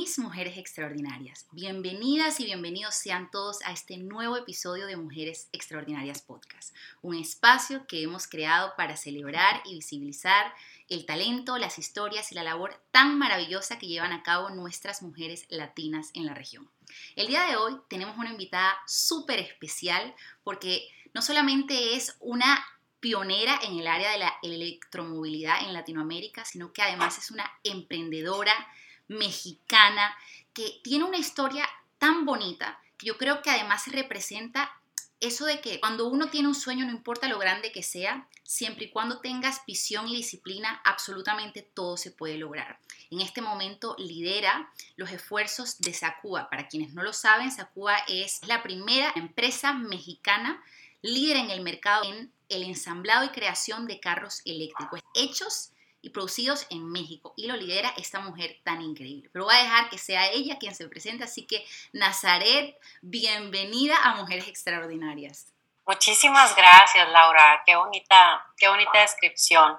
Mis mujeres extraordinarias, bienvenidas y bienvenidos sean todos a este nuevo episodio de Mujeres Extraordinarias Podcast, un espacio que hemos creado para celebrar y visibilizar el talento, las historias y la labor tan maravillosa que llevan a cabo nuestras mujeres latinas en la región. El día de hoy tenemos una invitada súper especial porque no solamente es una pionera en el área de la electromovilidad en Latinoamérica, sino que además es una emprendedora, mexicana, que tiene una historia tan bonita que yo creo que además representa eso de que cuando uno tiene un sueño, no importa lo grande que sea, siempre y cuando tengas visión y disciplina, absolutamente todo se puede lograr. En este momento lidera los esfuerzos de Sacua. Para quienes no lo saben, Sacua es la primera empresa mexicana líder en el mercado en el ensamblado y creación de carros eléctricos hechos y producidos en México. Y lo lidera esta mujer tan increíble. Pero voy a dejar que sea ella quien se presente. Así que, Nazaret, bienvenida a Mujeres Extraordinarias. Muchísimas gracias, Laura. Qué bonita, qué bonita descripción.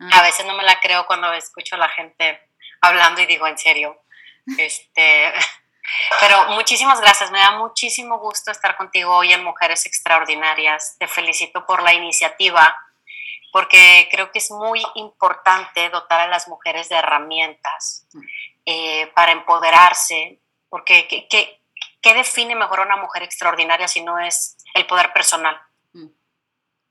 Ah. A veces no me la creo cuando escucho a la gente hablando y digo, en serio. Este, pero muchísimas gracias. Me da muchísimo gusto estar contigo hoy en Mujeres Extraordinarias. Te felicito por la iniciativa porque creo que es muy importante dotar a las mujeres de herramientas eh, para empoderarse, porque ¿qué, define mejor a una mujer extraordinaria si no es el poder personal? Mm.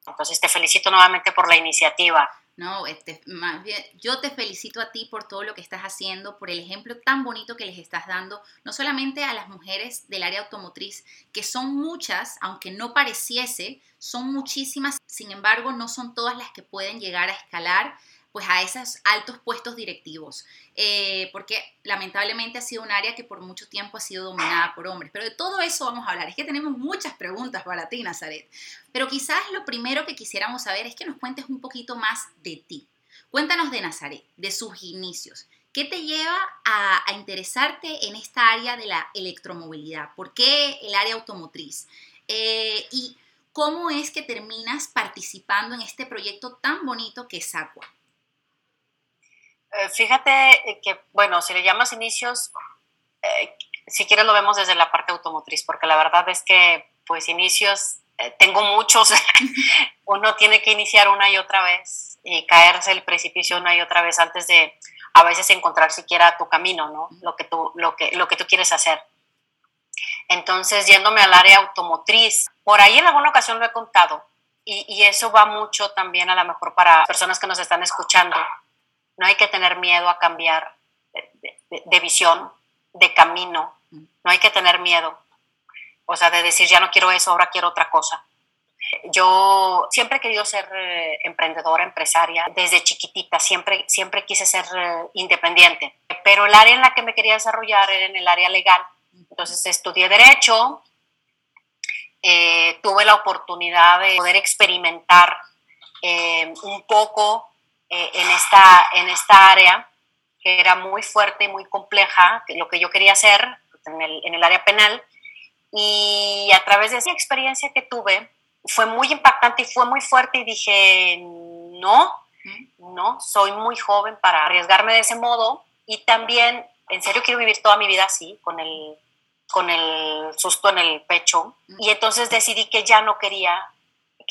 Entonces te felicito nuevamente por la iniciativa. No, este, más bien, yo te felicito a ti por todo lo que estás haciendo, por el ejemplo tan bonito que les estás dando, no solamente a las mujeres del área automotriz, que son muchas, aunque no pareciese, son muchísimas, sin embargo, no son todas las que pueden llegar a escalar pues a esos altos puestos directivos, eh, porque lamentablemente ha sido un área que por mucho tiempo ha sido dominada por hombres. Pero de todo eso vamos a hablar. Es que tenemos muchas preguntas para ti, Nazaret. Pero quizás lo primero que quisiéramos saber es que nos cuentes un poquito más de ti. Cuéntanos de Nazaret, de sus inicios. ¿Qué te lleva a, interesarte en esta área de la electromovilidad? ¿Por qué el área automotriz? Eh, y cómo es que terminas participando en este proyecto tan bonito que es Aqua. Eh, fíjate que, bueno, si le llamas inicios, eh, si quieres lo vemos desde la parte automotriz, porque la verdad es que, pues, inicios, eh, tengo muchos. Uno tiene que iniciar una y otra vez y caerse el precipicio una y otra vez antes de a veces encontrar siquiera tu camino, ¿no? Lo que tú, lo que, lo que tú quieres hacer. Entonces, yéndome al área automotriz, por ahí en alguna ocasión lo he contado, y, y, eso va mucho también a lo mejor para personas que nos están escuchando. No hay que tener miedo a cambiar de, visión, de camino. No hay que tener miedo. O sea, de decir, ya no quiero eso, ahora quiero otra cosa. Yo siempre he querido ser eh, emprendedora, empresaria, desde chiquitita, siempre, siempre quise ser eh, independiente, pero el área en la que me quería desarrollar era en el área legal. Entonces estudié derecho, eh, tuve la oportunidad de poder experimentar un poco eh, en, esta, en esta área, que era muy fuerte y muy compleja, lo que yo quería hacer en el, en el área penal. Y a través de esa experiencia que tuve, fue muy impactante y fue muy fuerte y dije, no, no, soy muy joven para arriesgarme de ese modo y también, en serio, quiero vivir toda mi vida así, con el, con el susto en el pecho. Y entonces decidí que ya no quería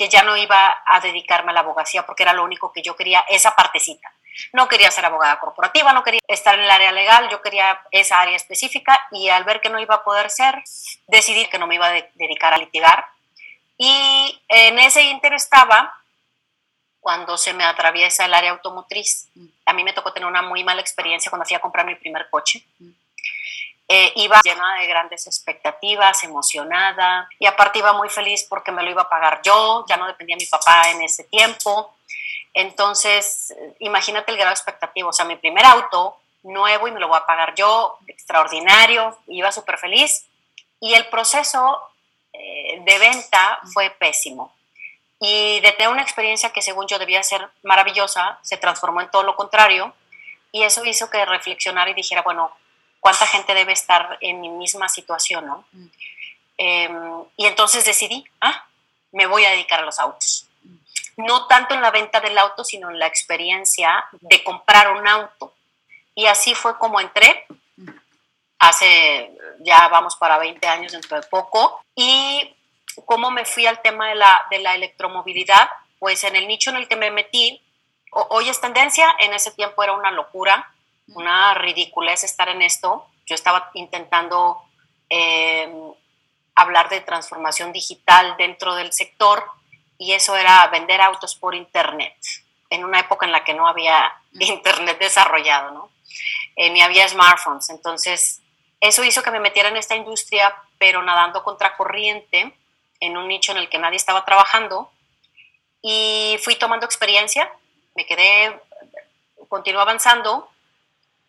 que ya no iba a dedicarme a la abogacía porque era lo único que yo quería, esa partecita. No quería ser abogada corporativa, no quería estar en el área legal, yo quería esa área específica y al ver que no iba a poder ser, decidí que no me iba a dedicar a litigar. Y en ese inter estaba cuando se me atraviesa el área automotriz. A mí me tocó tener una muy mala experiencia cuando fui a comprar mi primer coche. Eh, iba llena de grandes expectativas, emocionada y aparte iba muy feliz porque me lo iba a pagar yo, ya no dependía de mi papá en ese tiempo. Entonces, imagínate el grado de expectativa, o sea, mi primer auto nuevo y me lo voy a pagar yo, extraordinario, iba súper feliz y el proceso eh, de venta fue pésimo. Y de tener una experiencia que según yo debía ser maravillosa, se transformó en todo lo contrario y eso hizo que reflexionara y dijera, bueno, cuánta gente debe estar en mi misma situación, ¿no? Mm. Em, y entonces decidí, ah, me voy a dedicar a los autos. Mm. No tanto en la venta del auto, sino en la experiencia de comprar un auto. Y así fue como entré. Mm. hace ya vamos para 20 años dentro de poco. Y cómo me fui al tema de la, de la electromovilidad, pues en el nicho en el que me metí, hoy es tendencia, en ese tiempo era una locura, una ridiculez estar en esto. Yo estaba intentando eh, hablar de transformación digital dentro del sector y eso era vender autos por internet, en una época en la que no había internet desarrollado, ¿no? Eh, ni había smartphones. Entonces, eso hizo que me metiera en esta industria, pero nadando contracorriente, en un nicho en el que nadie estaba trabajando. Y fui tomando experiencia, me quedé, continué avanzando.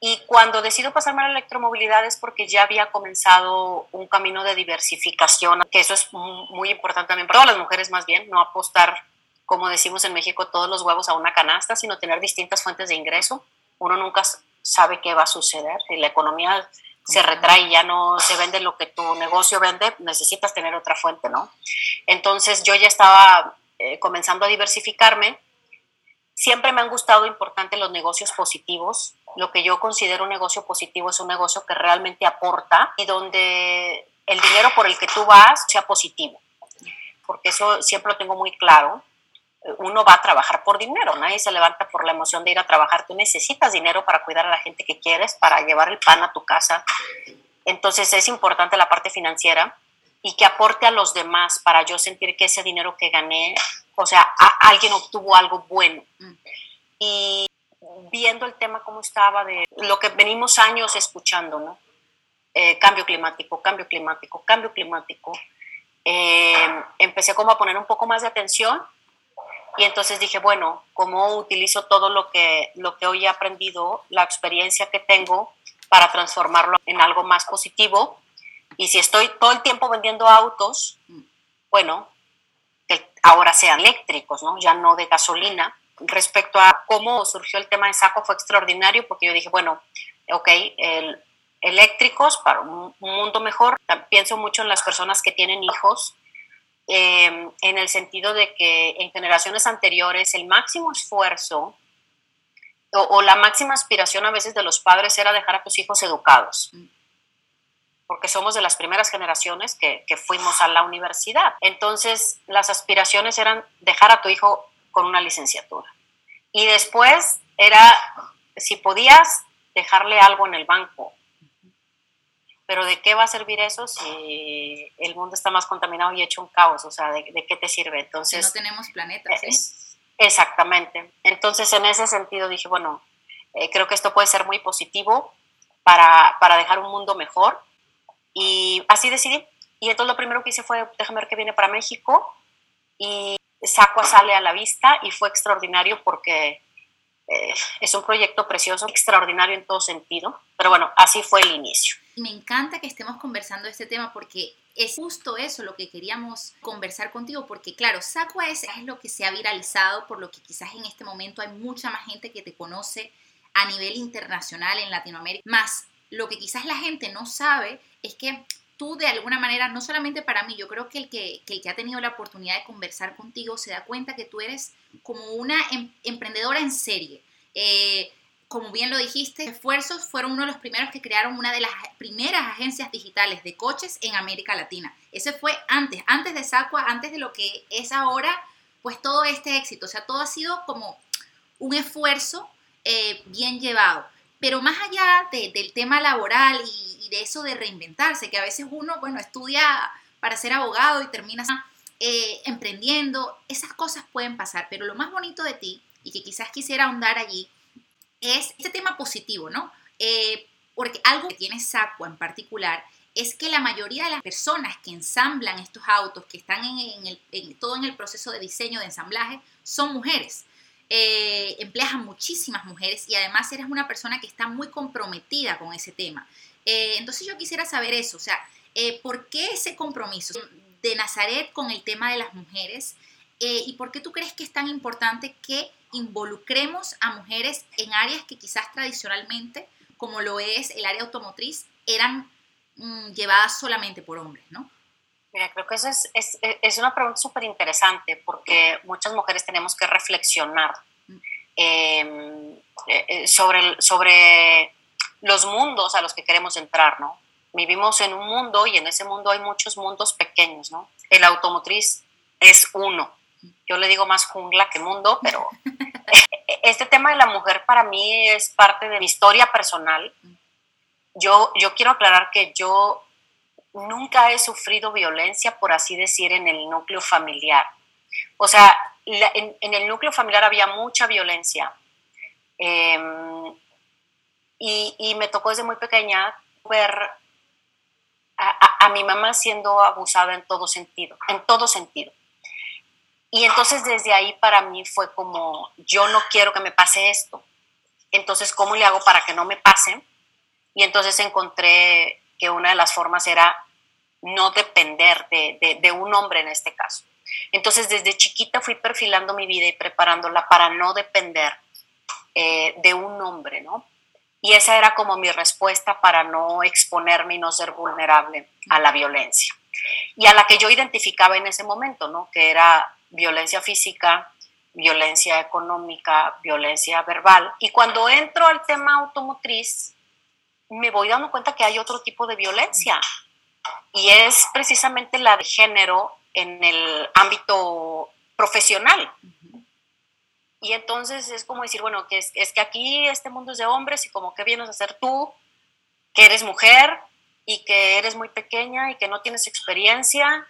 Y cuando decido pasarme a la electromovilidad es porque ya había comenzado un camino de diversificación, que eso es muy importante también para todas las mujeres más bien, no apostar, como decimos en México, todos los huevos a una canasta, sino tener distintas fuentes de ingreso. Uno nunca sabe qué va a suceder. Si la economía se retrae y ya no se vende lo que tu negocio vende, necesitas tener otra fuente, ¿no? Entonces yo ya estaba eh, comenzando a diversificarme. Siempre me han gustado importante los negocios positivos. Lo que yo considero un negocio positivo es un negocio que realmente aporta y donde el dinero por el que tú vas sea positivo. Porque eso siempre lo tengo muy claro uno va a trabajar por dinero, nadie se levanta por la emoción de ir a trabajar, tú necesitas dinero para cuidar a la gente que quieres, para llevar el pan a tu casa, entonces es importante la parte financiera y que aporte a los demás para yo sentir que ese dinero que gané, o sea, alguien obtuvo algo bueno. Y viendo el tema como estaba, de lo que venimos años escuchando, ¿no? Eh, cambio climático, cambio climático, cambio climático. Eh, empecé como a poner un poco más de atención y entonces dije, bueno, ¿cómo utilizo todo lo que, lo que hoy he aprendido, la experiencia que tengo para transformarlo en algo más positivo? Y si estoy todo el tiempo vendiendo autos, bueno, que ahora sean eléctricos, ¿no? Ya no de gasolina. Respecto a cómo surgió el tema de saco fue extraordinario porque yo dije, bueno, ok, el, eléctricos para un mundo mejor. Pienso mucho en las personas que tienen hijos Em, en el sentido de que en generaciones anteriores el máximo esfuerzo o, la máxima aspiración a veces de los padres era dejar a tus hijos educados, porque somos de las primeras generaciones que, que fuimos a la universidad. Entonces las aspiraciones eran dejar a tu hijo con una licenciatura. Y después era, si podías, dejarle algo en el banco, pero ¿de qué va a servir eso si el mundo está más contaminado y hecho un caos? O sea, ¿de, qué te sirve? Entonces... no tenemos planeta, ¿sí? exactamente. Entonces, en ese sentido dije, bueno, eh, creo que esto puede ser muy positivo para, para dejar un mundo mejor. Y así decidí. Y entonces lo primero que hice fue, déjame ver qué viene para México. Y Sacua sale a la vista y fue extraordinario porque eh, es un proyecto precioso, extraordinario en todo sentido. Pero bueno, así fue el inicio. Me encanta que estemos conversando este tema porque es justo eso lo que queríamos conversar contigo, porque claro, Sacua es lo que se ha viralizado, por lo que quizás en este momento hay mucha más gente que te conoce a nivel internacional en Latinoamérica. Más lo que quizás la gente no sabe es que de alguna manera, no solamente para mí, yo creo que el que, el que ha tenido la oportunidad de conversar contigo se da cuenta que tú eres como una em, emprendedora en serie. Eh, como bien lo dijiste, Esfuerzos fueron uno de los primeros que crearon una de las primeras agencias digitales de coches en América Latina. Ese fue antes, antes de Sacua, antes de lo que es ahora, pues todo este éxito. O sea, todo ha sido como un esfuerzo eh, bien llevado. Pero más allá del tema laboral y, de eso de reinventarse, que a veces uno, bueno, estudia para ser abogado y termina eh, emprendiendo, esas cosas pueden pasar. Pero lo más bonito de ti, y que quizás quisiera ahondar allí, es este tema positivo, ¿no? Eh, porque algo que tiene Sacua en particular es que la mayoría de las personas que ensamblan estos autos, que están en, todo en el proceso de diseño, de ensamblaje, son mujeres. Eh, empleas a muchísimas mujeres y además eres una persona que está muy comprometida con ese tema. Eh, entonces yo quisiera saber eso, o sea, ¿por qué ese compromiso de Nazaret con el tema de las mujeres? ¿Y por qué tú crees que es tan importante que involucremos a mujeres en áreas que quizás tradicionalmente, como lo es el área automotriz, eran mm, llevadas solamente por hombres, ¿no? Mira, creo que eso es, es, es una pregunta súper interesante porque muchas mujeres tenemos que reflexionar mm. em, eh, eh, sobre, sobre los mundos a los que queremos entrar, ¿no? Vivimos en un mundo y en ese mundo hay muchos mundos pequeños, ¿no? El automotriz es uno. Yo le digo más jungla que mundo, pero este tema de la mujer para mí es parte de mi historia personal. Yo, yo quiero aclarar que yo nunca he sufrido violencia, por así decir, en el núcleo familiar. O sea, en, el núcleo familiar había mucha violencia. Em, y, me tocó desde muy pequeña ver a, a, mi mamá siendo abusada en todo sentido, en todo sentido. Y entonces desde ahí para mí fue como, yo no quiero que me pase esto. Entonces, ¿cómo le hago para que no me pase? Y entonces encontré que una de las formas era no depender de, un hombre en este caso. Entonces, desde chiquita fui perfilando mi vida y preparándola para no depender eh, de un hombre, ¿no? Y esa era como mi respuesta para no exponerme y no ser vulnerable a la violencia. Y a la que yo identificaba en ese momento, ¿no? Que era violencia física, violencia económica, violencia verbal. Y cuando entro al tema automotriz, me voy dando cuenta que hay otro tipo de violencia y es precisamente la de género en el ámbito profesional. Y entonces es como decir, bueno, que es, que aquí este mundo es de hombres y como que vienes a ser tú, que eres mujer y que eres muy pequeña y que no tienes experiencia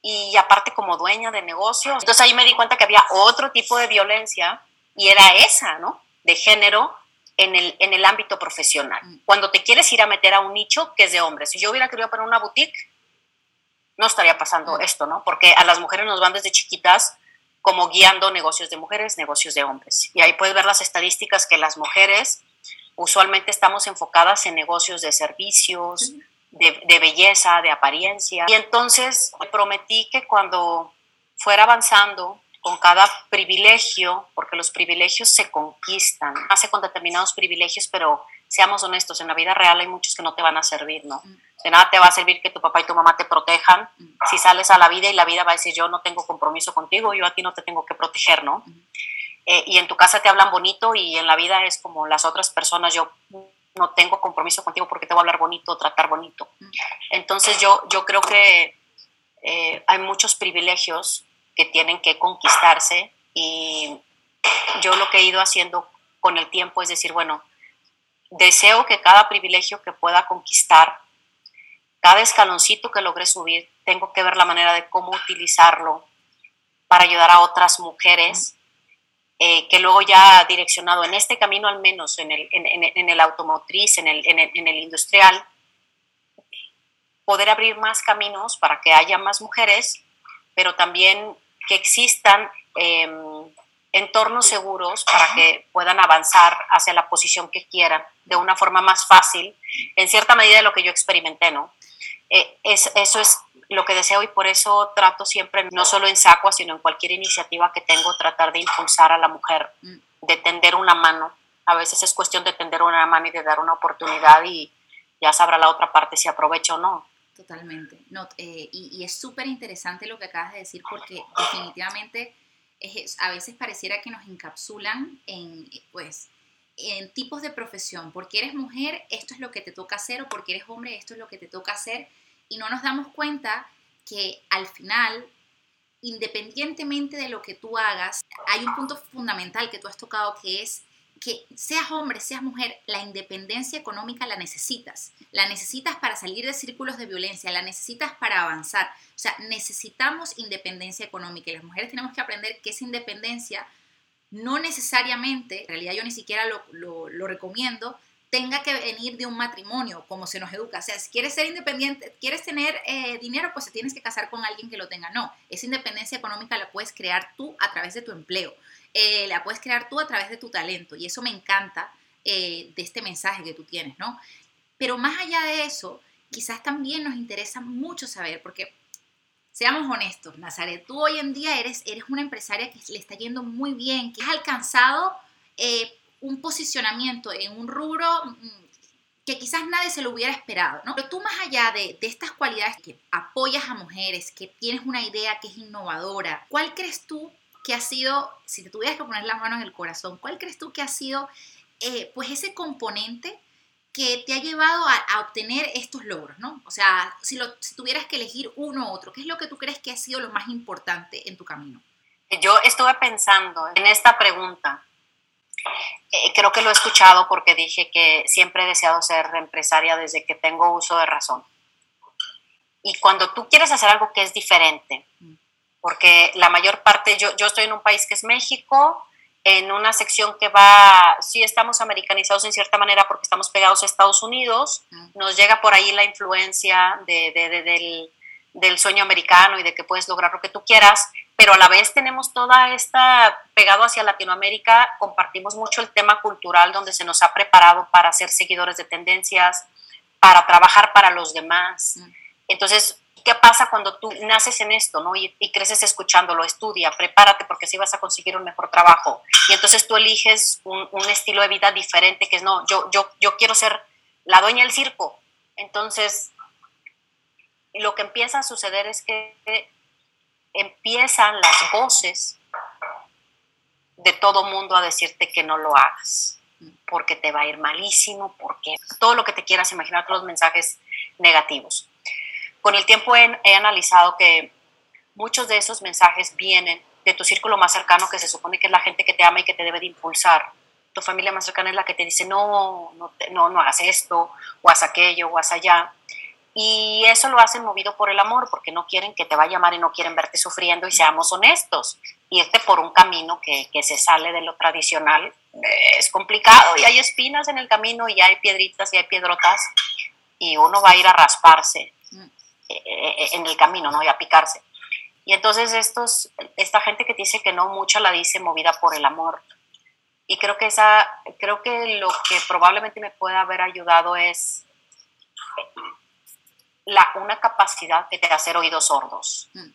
y aparte como dueña de negocios. Entonces ahí me di cuenta que había otro tipo de violencia y era esa, ¿no? De género en el, en el ámbito profesional. Mm. Cuando te quieres ir a meter a un nicho que es de hombres. Si yo hubiera querido poner una boutique, no estaría pasando mm. esto, ¿no? Porque a las mujeres nos van desde chiquitas como guiando negocios de mujeres, negocios de hombres. Y ahí puedes ver las estadísticas que las mujeres usualmente estamos enfocadas en negocios de servicios, de, de belleza, de apariencia. Y entonces me prometí que cuando fuera avanzando con cada privilegio, porque los privilegios se conquistan, hace con determinados privilegios, pero seamos honestos, en la vida real hay muchos que no te van a servir, ¿no? De nada te va a servir que tu papá y tu mamá te protejan si sales a la vida y la vida va a decir yo no tengo compromiso contigo, yo a ti no te tengo que proteger, ¿no? Eh, y en tu casa te hablan bonito y en la vida es como las otras personas, yo no tengo compromiso contigo porque te voy a hablar bonito, tratar bonito. Entonces yo, yo creo que eh, hay muchos privilegios que tienen que conquistarse y yo lo que he ido haciendo con el tiempo es decir, bueno, deseo que cada privilegio que pueda conquistar, cada escaloncito que logre subir, tengo que ver la manera de cómo utilizarlo para ayudar a otras mujeres, eh, que luego ya direccionado en este camino al menos, en el, en, el automotriz, en el, en el industrial, poder abrir más caminos para que haya más mujeres, pero también que existan em, entornos seguros para que puedan avanzar hacia la posición que quieran de una forma más fácil, en cierta medida de lo que yo experimenté, ¿no? Eh, es, eso es lo que deseo y por eso trato siempre, no solo en SACUA, sino en cualquier iniciativa que tengo, tratar de impulsar a la mujer, mm. de tender una mano. A veces es cuestión de tender una mano y de dar una oportunidad y ya sabrá la otra parte si aprovecho o no. Totalmente. No, eh, y, es súper interesante lo que acabas de decir porque definitivamente es, a veces pareciera que nos encapsulan en, pues, en tipos de profesión. Porque eres mujer, esto es lo que te toca hacer, o porque eres hombre, esto es lo que te toca hacer. Y no nos damos cuenta que al final, independientemente de lo que tú hagas, hay un punto fundamental que tú has tocado que es que seas hombre, seas mujer, la independencia económica la necesitas. La necesitas para salir de círculos de violencia, la necesitas para avanzar. O sea, necesitamos independencia económica y las mujeres tenemos que aprender que esa independencia no necesariamente, en realidad yo ni siquiera lo, recomiendo, tenga que venir de un matrimonio, como se nos educa. O sea, si quieres ser independiente, quieres tener eh, dinero, pues te tienes que casar con alguien que lo tenga. No, esa independencia económica la puedes crear tú a través de tu empleo. Eh, la puedes crear tú a través de tu talento y eso me encanta eh, de este mensaje que tú tienes, ¿no? Pero más allá de eso, quizás también nos interesa mucho saber, porque seamos honestos, Nazaret, tú hoy en día eres, eres una empresaria que le está yendo muy bien, que has alcanzado eh, un posicionamiento en un rubro mm, que quizás nadie se lo hubiera esperado, ¿no? Pero tú más allá de, de, estas cualidades que apoyas a mujeres, que tienes una idea que es innovadora, ¿cuál crees tú que ha sido, si te tuvieras que poner la mano en el corazón, cuál crees tú que ha sido eh, pues ese componente que te ha llevado a, obtener estos logros, ¿no? O sea, si, lo, si tuvieras que elegir uno u otro, ¿qué es lo que tú crees que ha sido lo más importante en tu camino? Yo estuve pensando en esta pregunta. Eh, creo que lo he escuchado porque dije que siempre he deseado ser empresaria desde que tengo uso de razón. Y cuando tú quieres hacer algo que es diferente, mm. porque la mayor parte, yo, yo estoy en un país que es México, en una sección que va, sí estamos americanizados en cierta manera porque estamos pegados a Estados Unidos, nos llega por ahí la influencia de, del, del, sueño americano y de que puedes lograr lo que tú quieras, pero a la vez tenemos toda esta, pegado hacia Latinoamérica, compartimos mucho el tema cultural donde se nos ha preparado para ser seguidores de tendencias, para trabajar para los demás. Entonces, ¿qué pasa cuando tú naces en esto ¿no? y, creces escuchándolo? Estudia, prepárate porque así vas a conseguir un mejor trabajo. Y entonces tú eliges un, un estilo de vida diferente que es, no, yo, yo, yo quiero ser la dueña del circo. Entonces, lo que empieza a suceder es que empiezan las voces de todo mundo a decirte que no lo hagas, porque te va a ir malísimo, porque todo lo que te quieras imaginar, todos los mensajes negativos. Con el tiempo he, analizado que muchos de esos mensajes vienen de tu círculo más cercano, que se supone que es la gente que te ama y que te debe de impulsar. Tu familia más cercana es la que te dice, no, no, no, hagas esto, o haz aquello, o haz allá. Y eso lo hacen movido por el amor, porque no quieren que te vaya mal y no quieren verte sufriendo y seamos honestos. Irte por un camino que, se sale de lo tradicional eh, es complicado y hay espinas en el camino y hay piedritas y hay piedrotas y uno va a ir a rasparse en el camino, ¿no? Y a picarse. Y entonces estos, esta gente que dice que no, mucha la dice movida por el amor. Y creo que, esa, creo que lo que probablemente me pueda haber ayudado es la, una capacidad de hacer oídos sordos mm.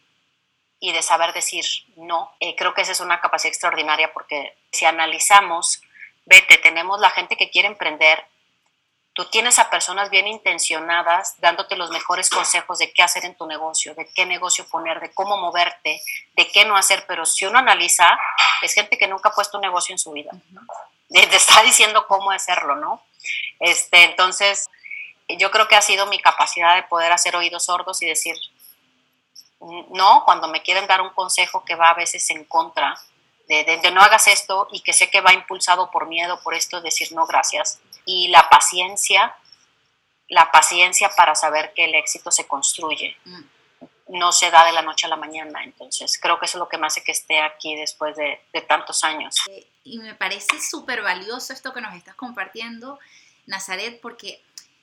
y de saber decir no. Eh, creo que esa es una capacidad extraordinaria porque si analizamos, vete, tenemos la gente que quiere emprender, tú tienes a personas bien intencionadas dándote los mejores consejos de qué hacer en tu negocio, de qué negocio poner, de cómo moverte, de qué no hacer, pero si uno analiza, es gente que nunca ha puesto un negocio en su vida. Te está diciendo cómo hacerlo, ¿no? Este, entonces, yo creo que ha sido mi capacidad de poder hacer oídos sordos y decir no cuando me quieren dar un consejo que va a veces en contra de, no hagas esto y que sé que va impulsado por miedo, por esto, decir no, gracias. Y la paciencia, la paciencia para saber que el éxito se construye. Mm. No se da de la noche a la mañana, entonces creo que eso es lo que me hace que esté aquí después de, tantos años. Y me parece súper valioso esto que nos estás compartiendo, Nazaret, porque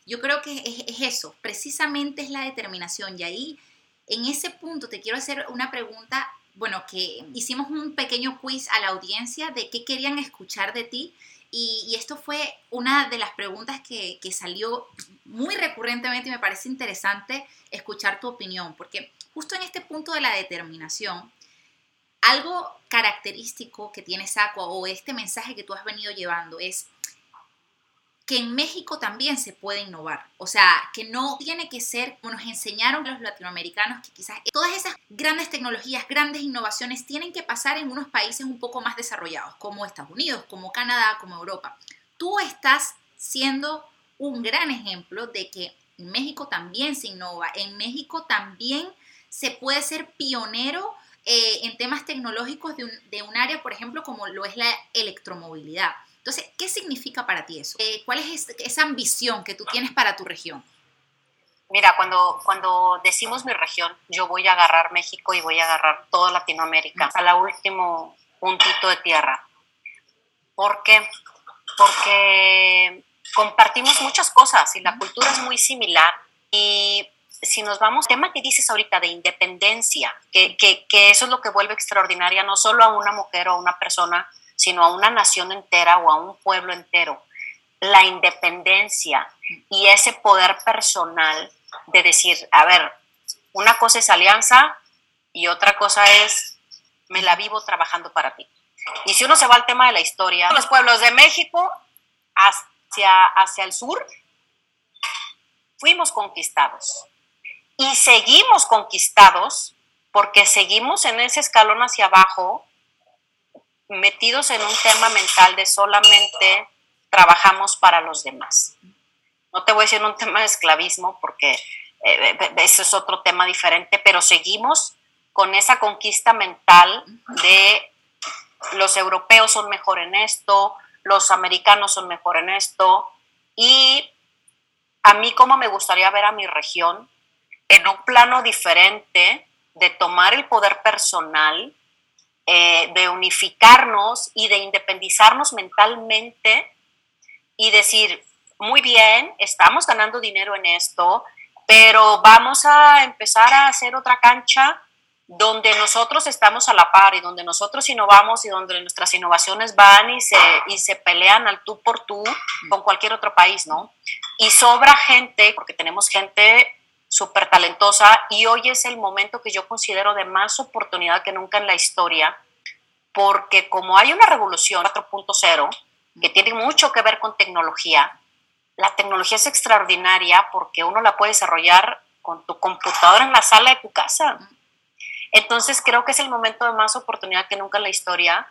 yo creo que es, eso, precisamente es la determinación. Y ahí, en ese punto, te quiero hacer una pregunta, bueno, que hicimos un pequeño quiz a la audiencia de qué querían escuchar de ti. Y, esto fue una de las preguntas que, que, salió muy recurrentemente y me parece interesante escuchar tu opinión, porque justo en este punto de la determinación, algo característico que tiene Saco o este mensaje que tú has venido llevando es que en México también se puede innovar. O sea, que no tiene que ser, como nos enseñaron los latinoamericanos, que quizás todas esas grandes tecnologías, grandes innovaciones tienen que pasar en unos países un poco más desarrollados, como Estados Unidos, como Canadá, como Europa. Tú estás siendo un gran ejemplo de que en México también se innova, en México también se puede ser pionero eh, en temas tecnológicos de un, de un área, por ejemplo, como lo es la electromovilidad. Entonces, ¿qué significa para ti eso? Eh, ¿Cuál es esa ambición que tú tienes para tu región? Mira, cuando, cuando decimos mi región, yo voy a agarrar México y voy a agarrar toda Latinoamérica hasta el último puntito de tierra. ¿Por qué? Porque compartimos muchas cosas y la cultura es muy similar. Y si nos vamos, tema que dices ahorita de independencia, que, que, que, eso es lo que vuelve extraordinaria no solo a una mujer o a una persona, sino a una nación entera o a un pueblo entero. La independencia y ese poder personal de decir, a ver, una cosa es alianza y otra cosa es, me la vivo trabajando para ti. Y si uno se va al tema de la historia, los pueblos de México hacia, hacia el sur, fuimos conquistados. Y seguimos conquistados porque seguimos en ese escalón hacia abajo metidos en un tema mental de solamente trabajamos para los demás. no te voy a decir un tema de esclavismo porque eh, eso es otro tema diferente, pero seguimos con esa conquista mental de los europeos son mejor en esto, los americanos son mejor en esto, y a mí como me gustaría ver a mi región en un plano diferente de tomar el poder personal, eh, de unificarnos y de independizarnos mentalmente y decir, muy bien, estamos ganando dinero en esto, pero vamos a empezar a hacer otra cancha donde nosotros estamos a la par y donde nosotros innovamos y donde nuestras innovaciones van y se, y se pelean al tú por tú con cualquier otro país, ¿no? Y sobra gente, porque tenemos gente súper talentosa y hoy es el momento que yo considero de más oportunidad que nunca en la historia, porque como hay una revolución 4.0 que tiene mucho que ver con tecnología, la tecnología es extraordinaria porque uno la puede desarrollar con tu computadora en la sala de tu casa. Entonces creo que es el momento de más oportunidad que nunca en la historia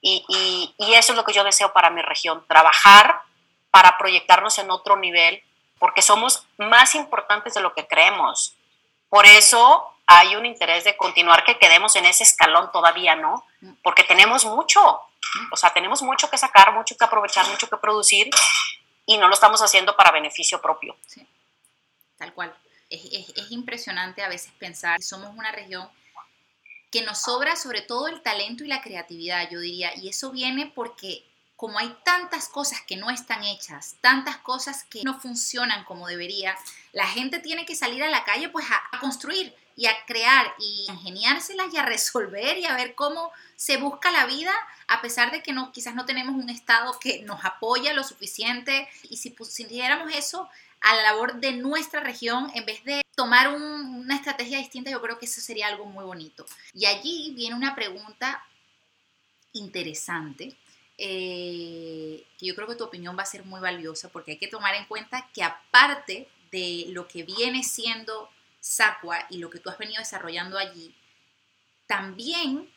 y, eso es lo que yo deseo para mi región, trabajar para proyectarnos en otro nivel, porque somos más importantes de lo que creemos. Por eso hay un interés de continuar que quedemos en ese escalón todavía, ¿no? Porque tenemos mucho, o sea, tenemos mucho que sacar, mucho que aprovechar, mucho que producir y no lo estamos haciendo para beneficio propio. Sí, tal cual. Es, es impresionante a veces pensar que somos una región que nos sobra sobre todo el talento y la creatividad, yo diría, y eso viene porque como hay tantas cosas que no están hechas, tantas cosas que no funcionan como debería, la gente tiene que salir a la calle pues a, construir y a crear y ingeniárselas y a resolver y a ver cómo se busca la vida a pesar de que no quizás no tenemos un estado que nos apoya lo suficiente y si pusiéramos eso a la labor de nuestra región en vez de tomar una estrategia distinta, yo creo que eso sería algo muy bonito. Y allí viene una pregunta interesante, eh, yo creo que tu opinión va a ser muy valiosa, porque hay que tomar en cuenta que aparte de lo que viene siendo Sacua y lo que tú has venido desarrollando allí, también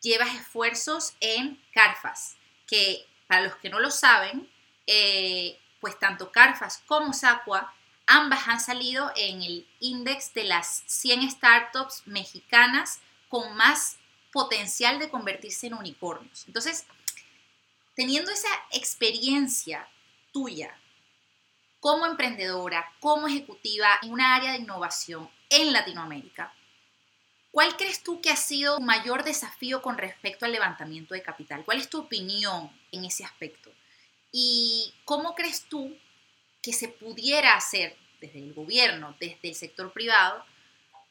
llevas esfuerzos en Carfas, que para los que no lo saben, eh, pues tanto Carfas como Sacua, ambas han salido en el índice de las 100 startups mexicanas con más potencial de convertirse en unicornios. Entonces, teniendo esa experiencia tuya como emprendedora, como ejecutiva en una área de innovación en Latinoamérica, ¿cuál crees tú que ha sido tu mayor desafío con respecto al levantamiento de capital? ¿Cuál es tu opinión en ese aspecto? ¿Y cómo crees tú que se pudiera hacer desde el gobierno, desde el sector privado,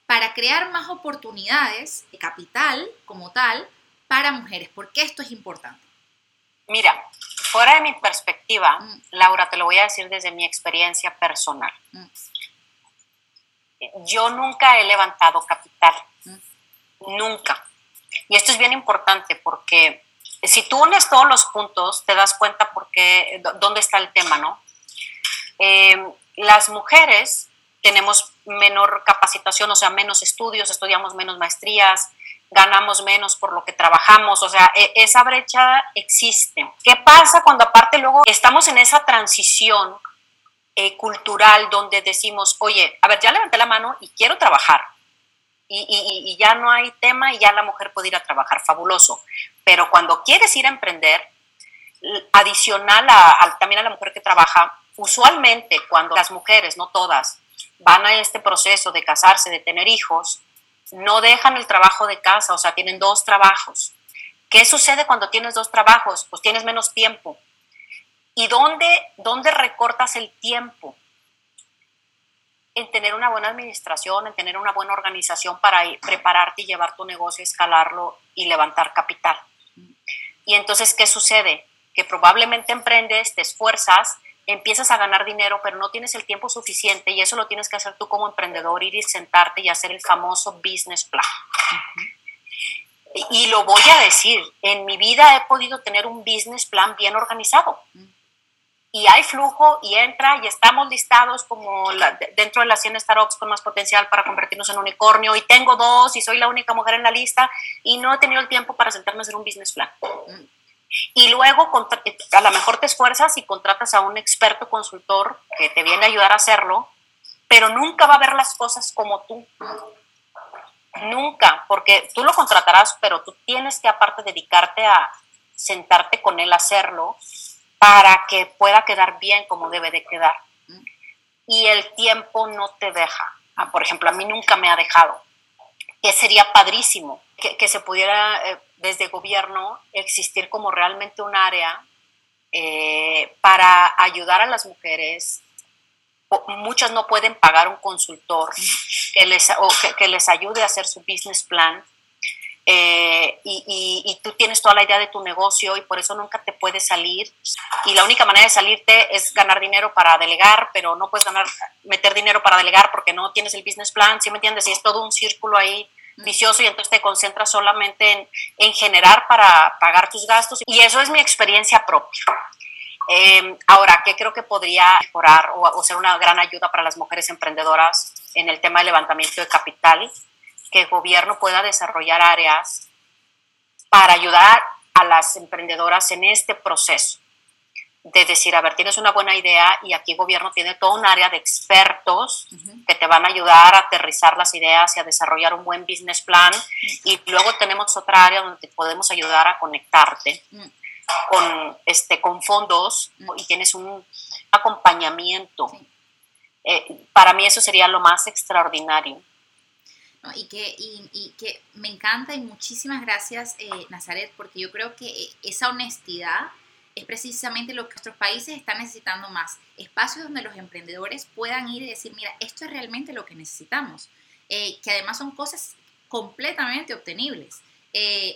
para crear más oportunidades de capital como tal para mujeres? Porque esto es importante. Mira, fuera de mi perspectiva, mm. Laura, te lo voy a decir desde mi experiencia personal. Mm. Yo nunca he levantado capital, mm. nunca. Y esto es bien importante porque si tú unes todos los puntos, te das cuenta por qué, dónde está el tema, ¿no? Eh, las mujeres tenemos menor capacitación, o sea, menos estudios, estudiamos menos maestrías, ganamos menos por lo que trabajamos, o sea, e, esa brecha existe. ¿Qué pasa cuando aparte luego estamos en esa transición eh, cultural donde decimos, oye, a ver, ya levanté la mano y quiero trabajar? y, ya no hay tema y ya la mujer puede ir a trabajar, fabuloso. Pero cuando quieres ir a emprender, adicional a, también a la mujer que trabaja, usualmente cuando las mujeres, no todas, van a este proceso de casarse, de tener hijos, no dejan el trabajo de casa, o sea, tienen dos trabajos. ¿Qué sucede cuando tienes dos trabajos? Pues tienes menos tiempo. ¿Y dónde, dónde recortas el tiempo? en tener una buena administración, en tener una buena organización para prepararte y llevar tu negocio, escalarlo y levantar capital. Y entonces, ¿qué sucede? Que probablemente emprendes, te esfuerzas, empiezas a ganar dinero, pero no tienes el tiempo suficiente y eso lo tienes que hacer tú como emprendedor, ir y sentarte y hacer el famoso business plan. Y lo voy a decir, en mi vida he podido tener un business plan bien organizado y hay flujo y entra y estamos listados como dentro de las 100 startups con más potencial para convertirnos en unicornio y tengo dos y soy la única mujer en la lista y no he tenido el tiempo para sentarme a hacer un business plan. Y luego a lo mejor te esfuerzas y contratas a un experto consultor que te viene a ayudar a hacerlo, pero nunca va a ver las cosas como tú. Nunca, porque tú lo contratarás, pero tú tienes que aparte dedicarte a sentarte con él a hacerlo para que pueda quedar bien como debe de quedar. Y el tiempo no te deja. Ah, por ejemplo, a mí nunca me ha dejado. Que sería padrísimo que, se pudiera eh, desde gobierno existir como realmente un área eh, para ayudar a las mujeres. Muchas no pueden pagar un consultor que les, o que les ayude a hacer su business plan eh, y, tú tienes toda la idea de tu negocio y por eso nunca te puedes salir. Y la única manera de salirte es ganar dinero para delegar, pero no puedes ganar, meter dinero para delegar porque no tienes el business plan, ¿sí me entiendes? Y es todo un círculo ahí vicioso y entonces te concentras solamente en, en generar para pagar tus gastos. Y eso es mi experiencia propia. Eh, ahora, ¿qué creo que podría mejorar o, o ser una gran ayuda para las mujeres emprendedoras en el tema de levantamiento de capital? que el gobierno pueda desarrollar áreas para ayudar a las emprendedoras en este proceso. De decir, a ver, tienes una buena idea y aquí el gobierno tiene todo un área de expertos que te van a ayudar a aterrizar las ideas y a desarrollar un buen business plan. Y luego tenemos otra área donde te podemos ayudar a conectarte con, este, con fondos y tienes un acompañamiento. Eh, para mí eso sería lo más extraordinario. Y, que, y, que me encanta y muchísimas gracias, eh, Nazaret, porque yo creo que eh, esa honestidad es precisamente lo que nuestros países están necesitando más. Espacios donde los emprendedores puedan ir y decir, mira, esto es realmente lo que necesitamos. Eh, que además son cosas completamente obtenibles.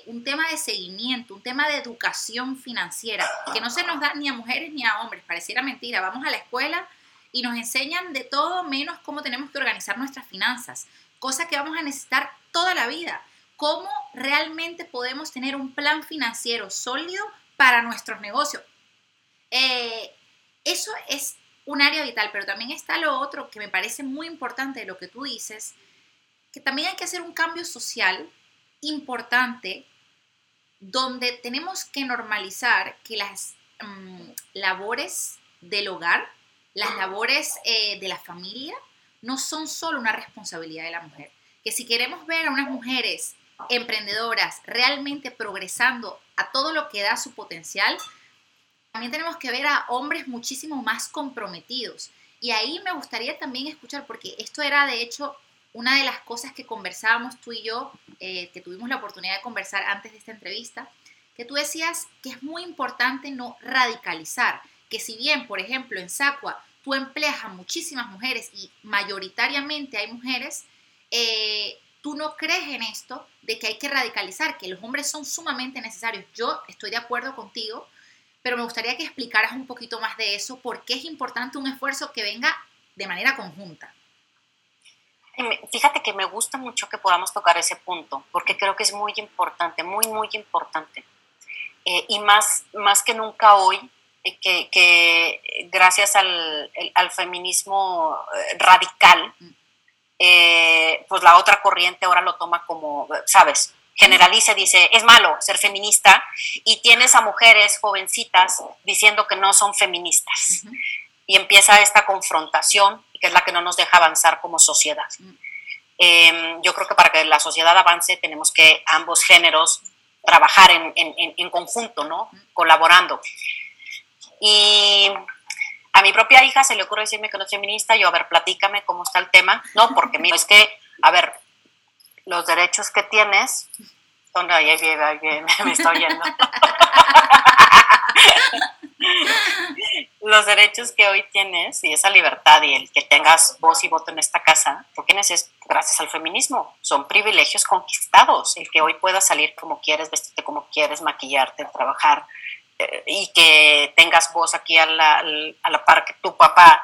un tema de seguimiento, un tema de educación financiera, que no se nos da ni a mujeres ni a hombres, pareciera mentira. Vamos a la escuela y nos enseñan de todo menos cómo tenemos que organizar nuestras finanzas cosa que vamos a necesitar toda la vida. ¿Cómo realmente podemos tener un plan financiero sólido para nuestros negocios? Eh, eso es un área vital, pero también está lo otro que me parece muy importante de lo que tú dices, que también hay que hacer un cambio social importante donde tenemos que normalizar que las mm, labores del hogar, las labores eh, de la familia, no son solo una responsabilidad de la mujer. Que si queremos ver a unas mujeres emprendedoras realmente progresando a todo lo que da su potencial, también tenemos que ver a hombres muchísimo más comprometidos. Y ahí me gustaría también escuchar, porque esto era de hecho una de las cosas que conversábamos tú y yo, eh, que tuvimos la oportunidad de conversar antes de esta entrevista, que tú decías que es muy importante no radicalizar, que si bien, por ejemplo, en Sacua tú empleas a muchísimas mujeres y mayoritariamente hay mujeres, eh, tú no crees en esto de que hay que radicalizar, que los hombres son sumamente necesarios. Yo estoy de acuerdo contigo, pero me gustaría que explicaras un poquito más de eso, porque es importante un esfuerzo que venga de manera conjunta. Fíjate que me gusta mucho que podamos tocar ese punto, porque creo que es muy importante, muy, muy importante. Eh, y más, más que nunca hoy, eh, que, gracias al, feminismo eh, radical, eh, pues la otra corriente ahora lo toma como, ¿sabes? Generaliza, dice, es malo ser feminista y tienes a mujeres jovencitas diciendo que no son feministas. Y empieza esta confrontación, que es la que no nos deja avanzar como sociedad. Em, yo creo que para que la sociedad avance tenemos que ambos géneros trabajar en, en conjunto, ¿no? Colaborando. Y mi propia hija se le ocurre decirme que no es feminista, yo, a ver, platícame cómo está el tema. No, porque mira, es que, a ver, los derechos que tienes son, ay, ay, me está oyendo. los derechos que hoy tienes y esa libertad y el que tengas voz y voto en esta casa, tú tienes es gracias al feminismo. Son privilegios conquistados. El que hoy puedas salir como quieres, vestirte como quieres, maquillarte, trabajar, y que tengas voz aquí a la, a la par que tu papá,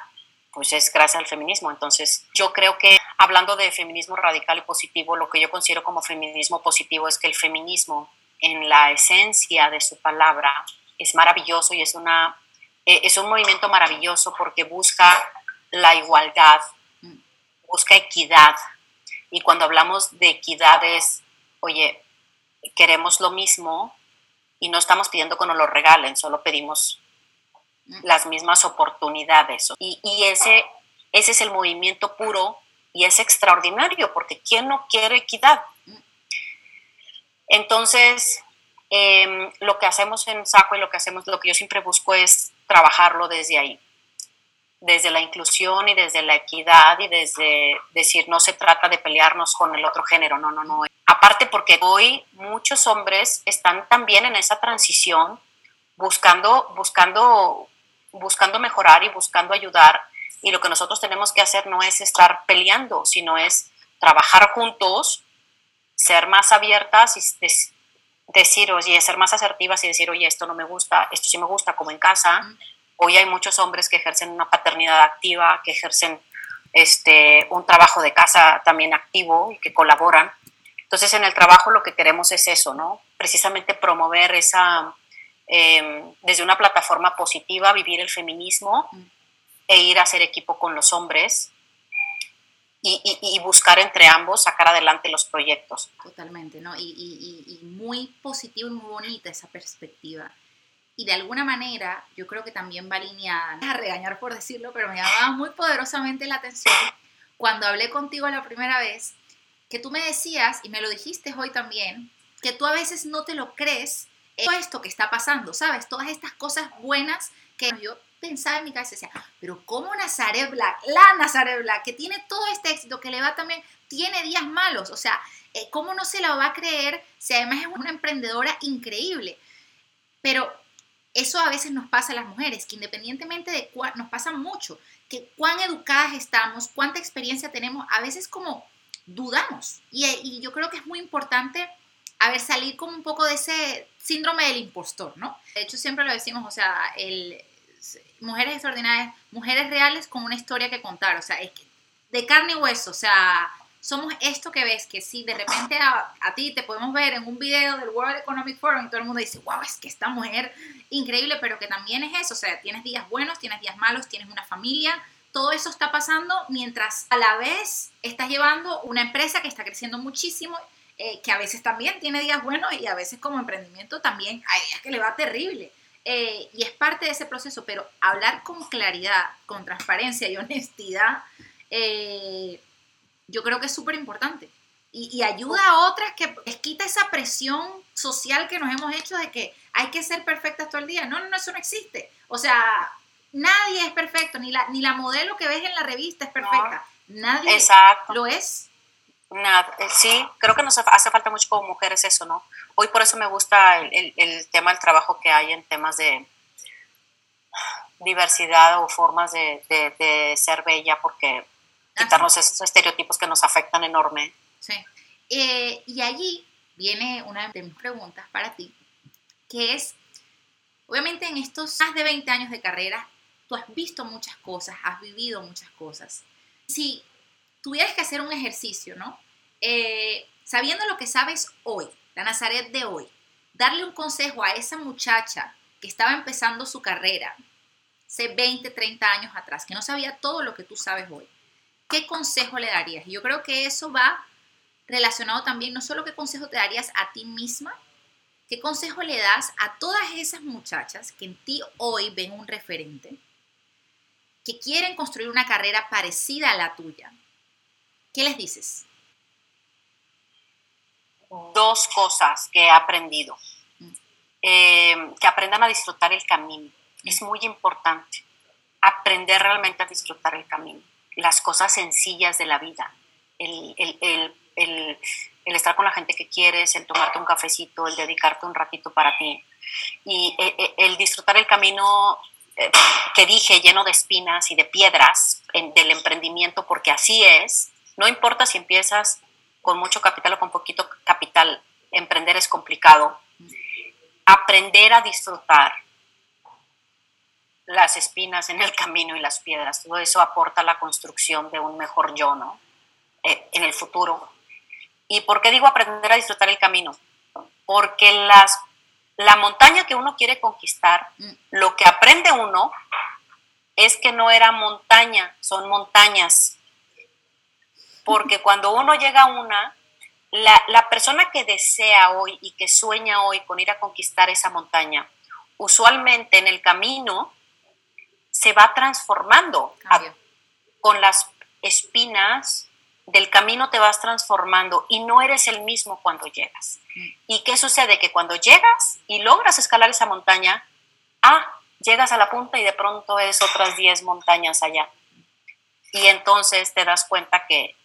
pues es gracias al feminismo. Entonces, yo creo que hablando de feminismo radical y positivo, lo que yo considero como feminismo positivo es que el feminismo, en la esencia de su palabra, es maravilloso y es, una, e, es un movimiento maravilloso porque busca la igualdad, busca equidad. Y cuando hablamos de equidad es, oye, queremos lo mismo, y no estamos pidiendo que nos lo regalen, solo pedimos mm. las mismas oportunidades. Y, y ese, ese es el movimiento puro y es extraordinario, porque ¿quién no quiere equidad? Mm. Entonces, em, lo que hacemos en SACO y lo que hacemos, lo que yo siempre busco es trabajarlo desde ahí, desde la inclusión y desde la equidad y desde decir, no se trata de pelearnos con el otro género, no, no, no. Aparte porque hoy muchos hombres están también en esa transición buscando, buscando, buscando mejorar y buscando ayudar y lo que nosotros tenemos que hacer no es estar peleando, sino es trabajar juntos, ser más abiertas y decir, oye, ser más asertivas y decir, oye, esto no me gusta, esto sí me gusta, como en casa. Hoy hay muchos hombres que ejercen una paternidad activa, que ejercen este, un trabajo de casa también activo y que colaboran. Entonces, en el trabajo lo que queremos es eso, ¿no? Precisamente promover esa, em, desde una plataforma positiva, vivir el feminismo e ir a hacer equipo con los hombres y, buscar entre ambos sacar adelante los proyectos. Totalmente, ¿no? Y, muy positivo y muy bonita esa perspectiva. Y de alguna manera, yo creo que también va alineada, a regañar por decirlo, pero me llamaba muy poderosamente la atención cuando hablé contigo la primera vez, que tú me decías, y me lo dijiste hoy también, que tú a veces no te lo crees todo esto que está pasando, ¿sabes? Todas estas cosas buenas que yo pensaba en mi cabeza, decía, pero ¿cómo Nazaret Black, la Nazaret Black, que tiene todo este éxito, que le va también, tiene días malos? O sea, eh, ¿cómo no se la va a creer si además es una emprendedora increíble? Pero eso a veces nos pasa a las mujeres, que independientemente de cuál, nos pasa mucho, que cuán educadas estamos, cuánta experiencia tenemos, a veces como dudamos. Y, y yo creo que es muy importante a ver, salir como un poco de ese síndrome del impostor, ¿no? De hecho, siempre lo decimos, o sea, el, mujeres extraordinarias, mujeres reales con una historia que contar, o sea, es de carne y hueso, o sea, somos esto que ves, que si de repente a, ti te podemos ver en un video del World Economic Forum y todo el mundo dice, wow, es que esta mujer increíble, pero que también es eso, o sea, tienes días buenos, tienes días malos, tienes una familia, todo eso está pasando mientras a la vez estás llevando una empresa que está creciendo muchísimo, eh, que a veces también tiene días buenos y a veces como emprendimiento también hay días que le va terrible. Eh, y es parte de ese proceso, pero hablar con claridad, con transparencia y honestidad, eh, yo creo que es súper importante. Y, ayuda a otras que les quita esa presión social que nos hemos hecho de que hay que ser perfectas todo el día. No, no, eso no existe. O sea, nadie es perfecto, ni la, ni la modelo que ves en la revista es perfecta. Nadie lo es. Nada, eh, sí, creo que nos hace falta mucho como mujeres eso, ¿no? Hoy por eso me gusta el, el, tema del trabajo que hay en temas de diversidad o formas de, de, ser bella, porque quitarnos esos estereotipos que nos afectan enorme. Sí. Eh, y allí viene una de mis preguntas para ti, que es, obviamente en estos más de 20 años de carrera, tú has visto muchas cosas, has vivido muchas cosas. Si tuvieras que hacer un ejercicio, ¿no? Eh, sabiendo lo que sabes hoy, la Nazaret de hoy, darle un consejo a esa muchacha que estaba empezando su carrera hace 20, 30 años atrás, que no sabía todo lo que tú sabes hoy, ¿qué consejo le darías? Yo creo que eso va relacionado también, no solo qué consejo te darías a ti misma, qué consejo le das a todas esas muchachas que en ti hoy ven un referente, que quieren construir una carrera parecida a la tuya, ¿Qué les dices? Dos cosas que he aprendido. Mm. Eh, que aprendan a disfrutar el camino. Mm. Es muy importante aprender realmente a disfrutar el camino. Las cosas sencillas de la vida. El, estar con la gente que quieres, el tomarte un cafecito, el dedicarte un ratito para ti. Y eh, eh, el disfrutar el camino que dije lleno de espinas y de piedras del emprendimiento, porque así es, no importa si empiezas con mucho capital o con poquito capital, emprender es complicado. Aprender a disfrutar las espinas en el camino y las piedras, todo eso aporta a la construcción de un mejor yo, ¿no? Eh, en el futuro. ¿Y por qué digo aprender a disfrutar el camino? Porque las, la montaña que uno quiere conquistar, mm. lo que aprende uno es que no era montaña, son montañas porque cuando uno llega a una, la, la persona que desea hoy y que sueña hoy con ir a conquistar esa montaña, usualmente en el camino se va transformando con las espinas del camino te vas transformando y no eres el mismo cuando llegas. Mm. ¿Y qué sucede? Que cuando llegas y logras escalar esa montaña, ah, llegas a la punta y de pronto es otras 10 montañas allá. Y entonces te das cuenta que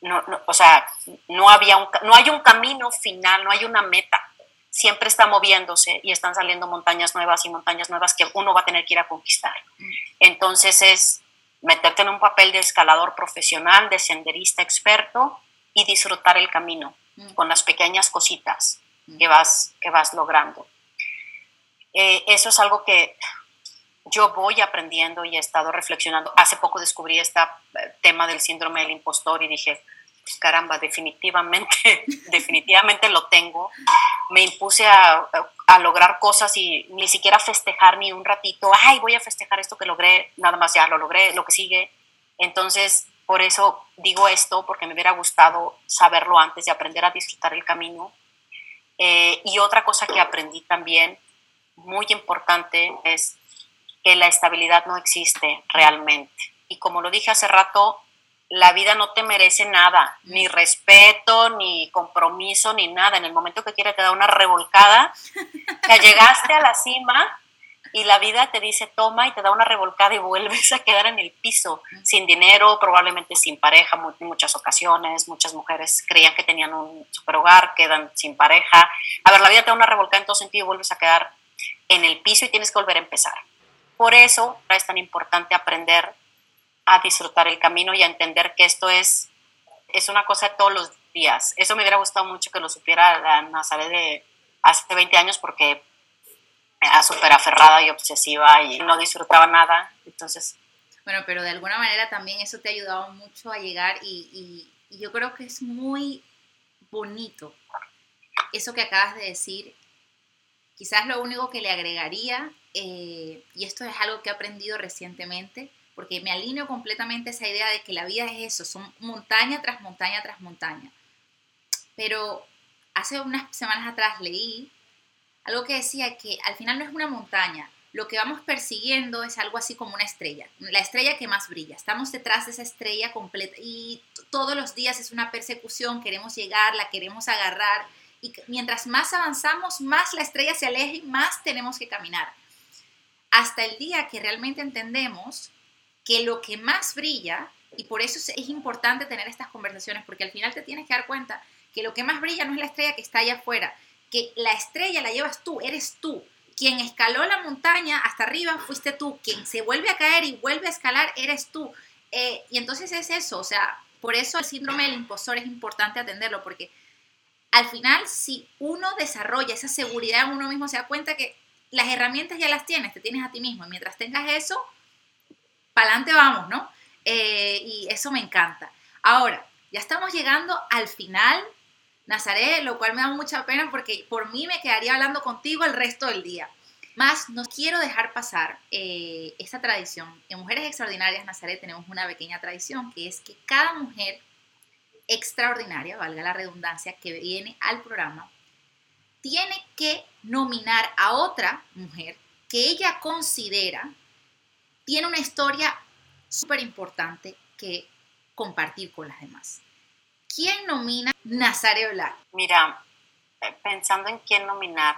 no, o sea, no, había un, no hay un camino final, no hay una meta. Siempre está moviéndose y están saliendo montañas nuevas y montañas nuevas que uno va a tener que ir a conquistar. Entonces es meterte en un papel de escalador profesional, de senderista experto y disfrutar el camino con las pequeñas cositas que vas, que vas logrando. Eh, eso es algo que yo voy aprendiendo y he estado reflexionando. Hace poco descubrí este tema del síndrome del impostor y dije, caramba, definitivamente, definitivamente lo tengo. Me impuse a, a, lograr cosas y ni siquiera festejar ni un ratito, ay, voy a festejar esto que logré, nada más ya lo logré, lo que sigue. Entonces, por eso digo esto, porque me hubiera gustado saberlo antes de aprender a disfrutar el camino. Eh, y otra cosa que aprendí también, muy importante, es que la estabilidad no existe realmente. Y como lo dije hace rato, la vida no te merece nada, ni respeto, ni compromiso, ni nada. En el momento que quiere te da una revolcada, ya llegaste a la cima y la vida te dice toma y te da una revolcada y vuelves a quedar en el piso, sin dinero, probablemente sin pareja, en muchas ocasiones. Muchas mujeres creían que tenían un super hogar, quedan sin pareja. A ver, la vida te da una revolcada en todo sentido y vuelves a quedar en el piso y tienes que volver a empezar. Por eso es tan importante aprender a disfrutar el camino y a entender que esto es, es una cosa todos los días. Eso me hubiera gustado mucho que lo supiera la Nazaret de hace 20 años porque era súper aferrada y obsesiva y no disfrutaba nada. Entonces... Bueno, pero de alguna manera también eso te ha ayudado mucho a llegar y, y yo creo que es muy bonito eso que acabas de decir. Quizás lo único que le agregaría eh, y esto es algo que he aprendido recientemente, porque me alineo completamente a esa idea de que la vida es eso, son montaña tras montaña tras montaña. Pero hace unas semanas atrás leí algo que decía que al final no es una montaña, lo que vamos persiguiendo es algo así como una estrella, la estrella que más brilla. Estamos detrás de esa estrella completa y todos los días es una persecución, queremos llegar, la queremos agarrar y mientras más avanzamos, más la estrella se aleja y más tenemos que caminar hasta el día que realmente entendemos que lo que más brilla, y por eso es importante tener estas conversaciones, porque al final te tienes que dar cuenta que lo que más brilla no es la estrella que está allá afuera, que la estrella la llevas tú, eres tú. Quien escaló la montaña hasta arriba fuiste tú, quien se vuelve a caer y vuelve a escalar eres tú. Eh, y entonces es eso, o sea, por eso el síndrome del impostor es importante atenderlo, porque al final si uno desarrolla esa seguridad en uno mismo, se da cuenta que las herramientas ya las tienes, te tienes a ti mismo. Y mientras tengas eso, para adelante vamos, ¿no? Eh, y eso me encanta. Ahora, ya estamos llegando al final, Nazaret, lo cual me da mucha pena porque por mí me quedaría hablando contigo el resto del día. Más, no quiero dejar pasar eh, esta tradición. En Mujeres Extraordinarias, Nazaret, tenemos una pequeña tradición que es que cada mujer extraordinaria, valga la redundancia, que viene al programa, tiene que nominar a otra mujer que ella considera tiene una historia súper importante que compartir con las demás. ¿Quién nomina Nazario Black? Mira, eh, pensando en quién nominar,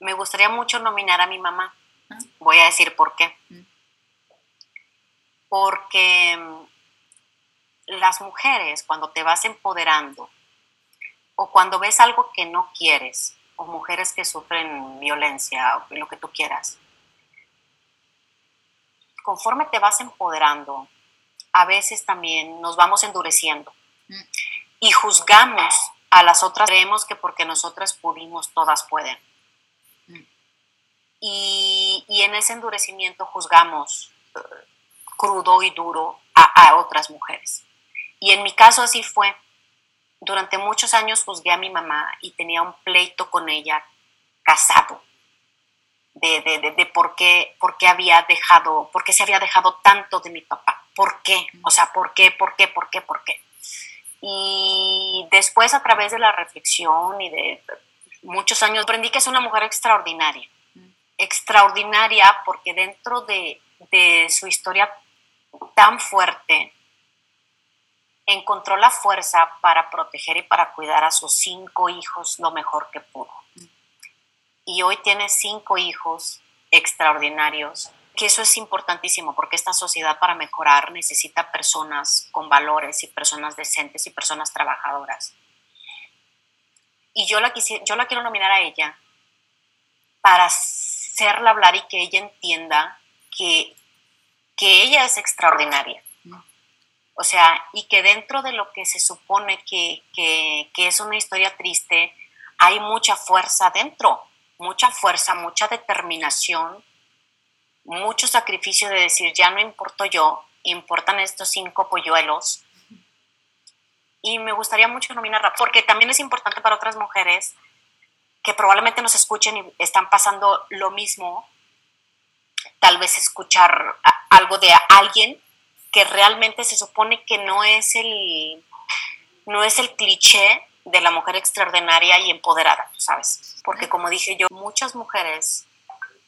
me gustaría mucho nominar a mi mamá. Ah. Voy a decir por qué. Mm. Porque mm, las mujeres, cuando te vas empoderando, o cuando ves algo que no quieres, o mujeres que sufren violencia, o lo que tú quieras, conforme te vas empoderando, a veces también nos vamos endureciendo mm. y juzgamos a las otras, creemos que porque nosotras pudimos, todas pueden. Mm. Y, en ese endurecimiento juzgamos eh, crudo y duro a, a otras mujeres. Y en mi caso así fue durante muchos años juzgué a mi mamá y tenía un pleito con ella casado de, de, de, por, qué, por qué había dejado, por qué se había dejado tanto de mi papá, por qué, o sea, por qué, por qué, por qué, por qué. y después a través de la reflexión y de muchos años aprendí que es una mujer extraordinaria. Extraordinaria porque dentro de, de su historia tan fuerte, encontró la fuerza para proteger y para cuidar a sus cinco hijos lo mejor que pudo. Y hoy tiene cinco hijos extraordinarios, que eso es importantísimo porque esta sociedad para mejorar necesita personas con valores y personas decentes y personas trabajadoras. Y yo la, yo la quiero nominar a ella para hacerla hablar y que ella entienda que, que ella es extraordinaria. O sea, y que dentro de lo que se supone que, es una historia triste, hay mucha fuerza dentro, mucha fuerza, mucha determinación, mucho sacrificio de decir, ya no importo yo, importan estos cinco polluelos. Y me gustaría mucho nominar, porque también es importante para otras mujeres que probablemente nos escuchen y están pasando lo mismo, tal vez escuchar algo de alguien que realmente se supone que no es el, no es el cliché de la mujer extraordinaria y empoderada, ¿sabes? Porque como dije yo, muchas mujeres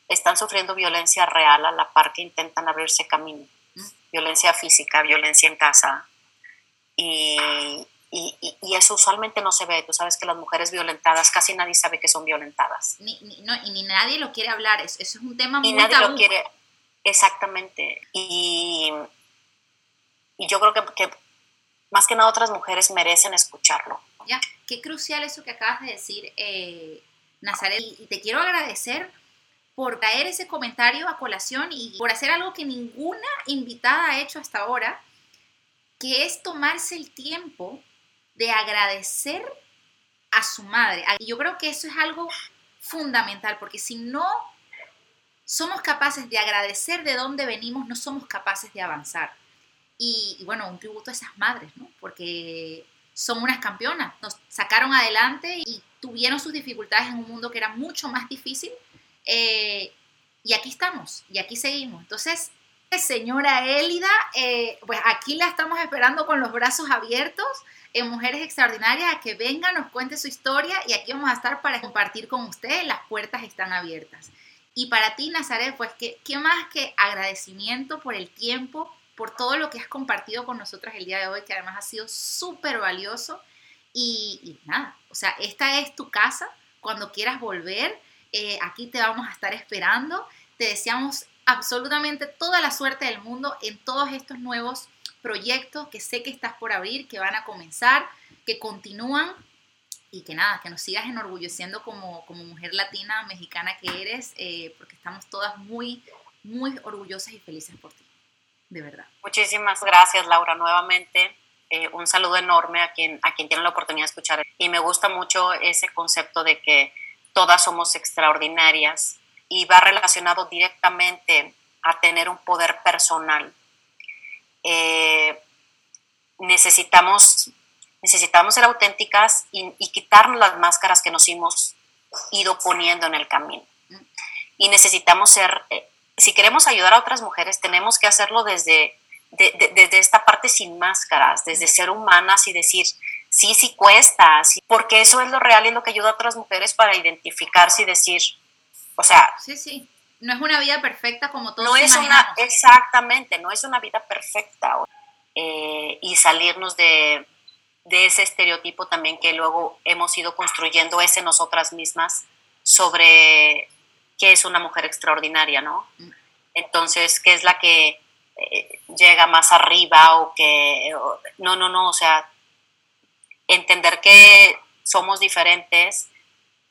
están sufriendo violencia real a la par que intentan abrirse camino. Violencia física, violencia en casa. Y, y, eso usualmente no se ve. Tú sabes que las mujeres violentadas, casi nadie sabe que son violentadas. Ni, no, y ni nadie lo quiere hablar. Eso, es un tema muy Y nadie lo quiere. Exactamente. Y y yo creo que, que, más que nada otras mujeres merecen escucharlo. Qué crucial eso que acabas de decir, eh, Nazaret. Y te quiero agradecer por traer ese comentario a colación y por hacer algo que ninguna invitada ha hecho hasta ahora, que es tomarse el tiempo de agradecer a su madre. Y yo creo que eso es algo fundamental, porque si no somos capaces de agradecer de dónde venimos, no somos capaces de avanzar. Y, bueno, un tributo a esas madres, ¿no? Porque son unas campeonas, nos sacaron adelante y tuvieron sus dificultades en un mundo que era mucho más difícil. Eh, y aquí estamos, y aquí seguimos. Entonces, señora Élida, eh, pues aquí la estamos esperando con los brazos abiertos en Mujeres Extraordinarias a que venga, nos cuente su historia y aquí vamos a estar para compartir con ustedes. Las puertas están abiertas. Y para ti, Nazaret, pues, ¿qué, qué más que agradecimiento por el tiempo, por todo lo que has compartido con nosotras el día de hoy, que además ha sido súper valioso. Y, nada, o sea, esta es tu casa. Cuando quieras volver, eh, aquí te vamos a estar esperando. Te deseamos absolutamente toda la suerte del mundo en todos estos nuevos proyectos que sé que estás por abrir, que van a comenzar, que continúan y que nada, que nos sigas enorgulleciendo como, mujer latina, mexicana que eres, eh, porque estamos todas muy, muy orgullosas y felices por ti de verdad. Muchísimas gracias, Laura, nuevamente. Eh, un saludo enorme a quien, a quien tiene la oportunidad de escuchar. Y me gusta mucho ese concepto de que todas somos extraordinarias y va relacionado directamente a tener un poder personal. Eh, necesitamos, necesitamos ser auténticas y, y, quitarnos las máscaras que nos hemos ido poniendo en el camino. Mm. Y necesitamos ser eh, si queremos ayudar a otras mujeres, tenemos que hacerlo desde, desde esta parte sin máscaras, desde ser humanas y decir, sí, sí cuesta, porque eso es lo real y lo que ayuda a otras mujeres para identificarse y decir, o sea... Sí, sí, no es una vida perfecta como todos no es una Exactamente, no es una vida perfecta. Eh, y salirnos de, de ese estereotipo también que luego hemos ido construyendo ese nosotras mismas sobre qué es una mujer extraordinaria, ¿no? Mm. Entonces, ¿qué es la que eh, llega más arriba o que... no, no, no, o sea, entender que somos diferentes,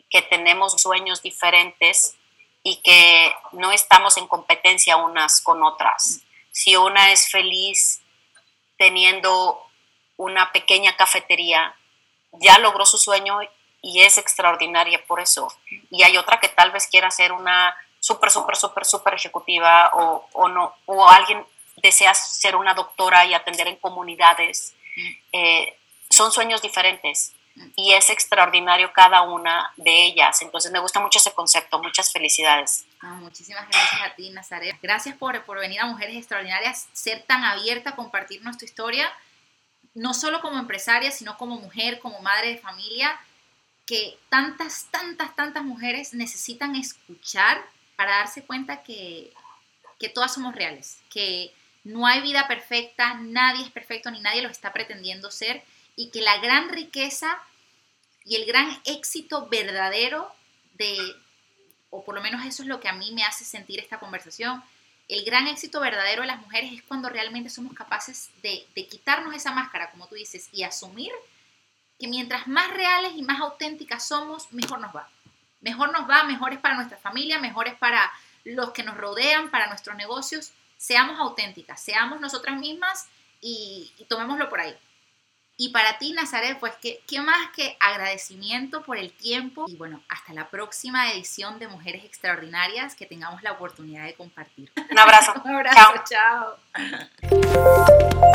que tenemos sueños diferentes y que no estamos en competencia unas con otras. Mm. Si una es feliz teniendo una pequeña cafetería, ya logró su sueño y es extraordinaria por eso. Y hay otra que tal vez quiera ser una súper, súper, súper, súper ejecutiva o, o, no, o alguien desea ser una doctora y atender en comunidades. Eh, son sueños diferentes y es extraordinario cada una de ellas. Entonces me gusta mucho ese concepto. Muchas felicidades. muchísimas gracias a ti, Nazaret. Gracias por, por venir a Mujeres Extraordinarias, ser tan abierta a compartirnos tu historia no solo como empresaria, sino como mujer, como madre de familia, que tantas, tantas, tantas mujeres necesitan escuchar para darse cuenta que, que todas somos reales, que no hay vida perfecta, nadie es perfecto ni nadie lo está pretendiendo ser y que la gran riqueza y el gran éxito verdadero de, o por lo menos eso es lo que a mí me hace sentir esta conversación, el gran éxito verdadero de las mujeres es cuando realmente somos capaces de, de quitarnos esa máscara, como tú dices, y asumir que mientras más reales y más auténticas somos, mejor nos va. Mejor nos va, mejor es para nuestra familia, mejor es para los que nos rodean, para nuestros negocios. Seamos auténticas, seamos nosotras mismas y, y tomémoslo por ahí. Y para ti, Nazaret, pues, ¿qué, ¿qué, más que agradecimiento por el tiempo? Y bueno, hasta la próxima edición de Mujeres Extraordinarias que tengamos la oportunidad de compartir. Un abrazo. Un abrazo, chao. chao.